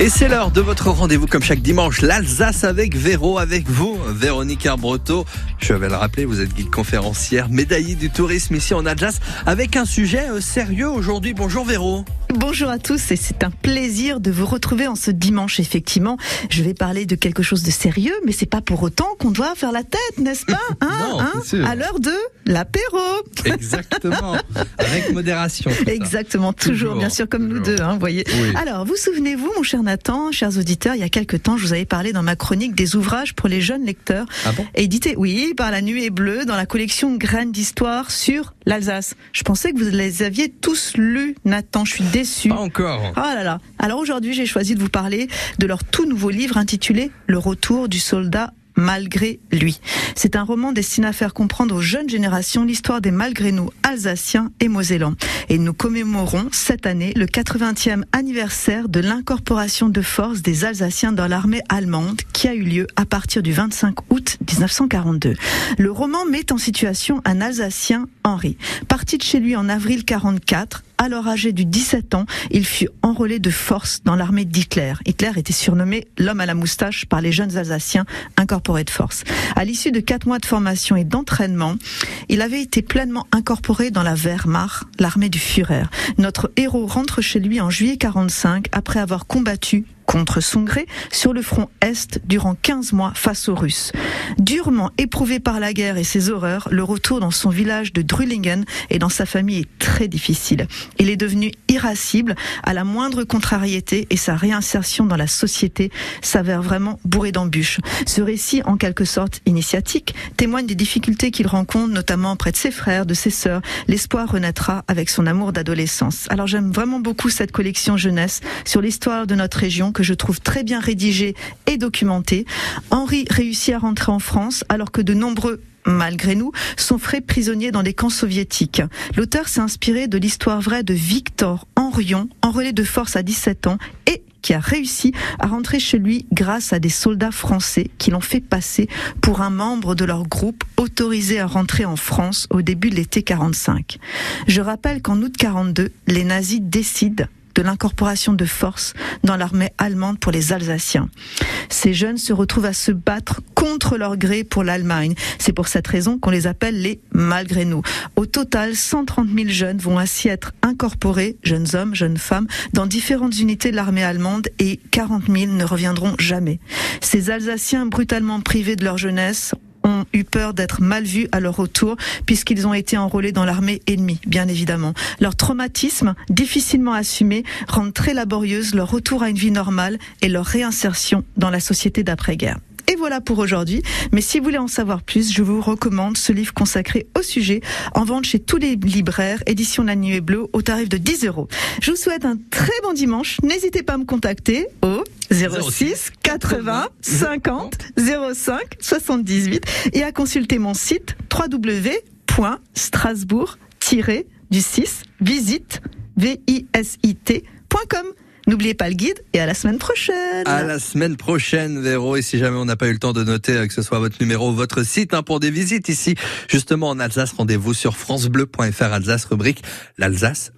Et c'est l'heure de votre rendez-vous comme chaque dimanche, l'Alsace avec Véro, avec vous, Véronique Arbreto. Je vais le rappeler, vous êtes guide conférencière, médaillée du tourisme ici en Alsace, avec un sujet euh, sérieux aujourd'hui. Bonjour Véro. Bonjour à tous et c'est un plaisir de vous retrouver en ce dimanche. Effectivement, je vais parler de quelque chose de sérieux, mais c'est pas pour autant qu'on doit faire la tête, n'est-ce pas hein, non, hein À l'heure de l'apéro. Exactement, avec modération. Exactement, toujours, bien sûr, comme nous deux, hein, voyez. Alors, vous souvenez-vous, mon cher Nathan, chers auditeurs, il y a quelque temps, je vous avais parlé dans ma chronique des ouvrages pour les jeunes lecteurs, ah bon? Édités, oui, par la Nuée Bleue dans la collection Graines d'histoire sur l'Alsace. Je pensais que vous les aviez tous lus, Nathan. Je suis déçu. Pas encore. Oh là là. Alors aujourd'hui, j'ai choisi de vous parler de leur tout nouveau livre intitulé Le retour du soldat malgré lui. C'est un roman destiné à faire comprendre aux jeunes générations l'histoire des malgré nous alsaciens et mosellans. Et nous commémorons cette année le 80e anniversaire de l'incorporation de force des Alsaciens dans l'armée allemande qui a eu lieu à partir du 25 août 1942. Le roman met en situation un Alsacien, Henri. Parti de chez lui en avril 44, alors âgé du 17 ans, il fut enrôlé de force dans l'armée d'Hitler. Hitler était surnommé l'homme à la moustache par les jeunes Alsaciens incorporés de force. À l'issue de quatre mois de formation et d'entraînement, il avait été pleinement incorporé dans la Wehrmacht, l'armée du Führer. Notre héros rentre chez lui en juillet 45 après avoir combattu contre son gré sur le front Est durant 15 mois face aux Russes. Durement éprouvé par la guerre et ses horreurs, le retour dans son village de Drüllingen et dans sa famille est très difficile. Il est devenu irascible à la moindre contrariété et sa réinsertion dans la société s'avère vraiment bourré d'embûches. Ce récit, en quelque sorte initiatique, témoigne des difficultés qu'il rencontre, notamment près de ses frères, de ses sœurs. L'espoir renaîtra avec son amour d'adolescence. Alors j'aime vraiment beaucoup cette collection jeunesse sur l'histoire de notre région que je trouve très bien rédigé et documenté. Henri réussit à rentrer en France alors que de nombreux malgré nous, sont frais prisonniers dans des camps soviétiques. L'auteur s'est inspiré de l'histoire vraie de Victor Henrion, enrôlé de force à 17 ans et qui a réussi à rentrer chez lui grâce à des soldats français qui l'ont fait passer pour un membre de leur groupe autorisé à rentrer en France au début de l'été 45. Je rappelle qu'en août 42, les nazis décident de l'incorporation de force dans l'armée allemande pour les Alsaciens. Ces jeunes se retrouvent à se battre contre leur gré pour l'Allemagne. C'est pour cette raison qu'on les appelle les malgré nous. Au total, 130 000 jeunes vont ainsi être incorporés, jeunes hommes, jeunes femmes, dans différentes unités de l'armée allemande et 40 000 ne reviendront jamais. Ces Alsaciens brutalement privés de leur jeunesse eu peur d'être mal vus à leur retour puisqu'ils ont été enrôlés dans l'armée ennemie, bien évidemment. Leur traumatisme, difficilement assumé, rend très laborieuse leur retour à une vie normale et leur réinsertion dans la société d'après-guerre. Et voilà pour aujourd'hui. Mais si vous voulez en savoir plus, je vous recommande ce livre consacré au sujet en vente chez tous les libraires, édition La Nuit Bleue, au tarif de 10 euros. Je vous souhaite un très bon dimanche. N'hésitez pas à me contacter au 06 80 50 05 78 et à consulter mon site www.strasbourg-du 6 visite. N'oubliez pas le guide et à la semaine prochaine. À la semaine prochaine, Véro. Et si jamais on n'a pas eu le temps de noter euh, que ce soit votre numéro ou votre site hein, pour des visites ici, justement en Alsace, rendez-vous sur francebleu.fr Alsace, rubrique l'Alsace.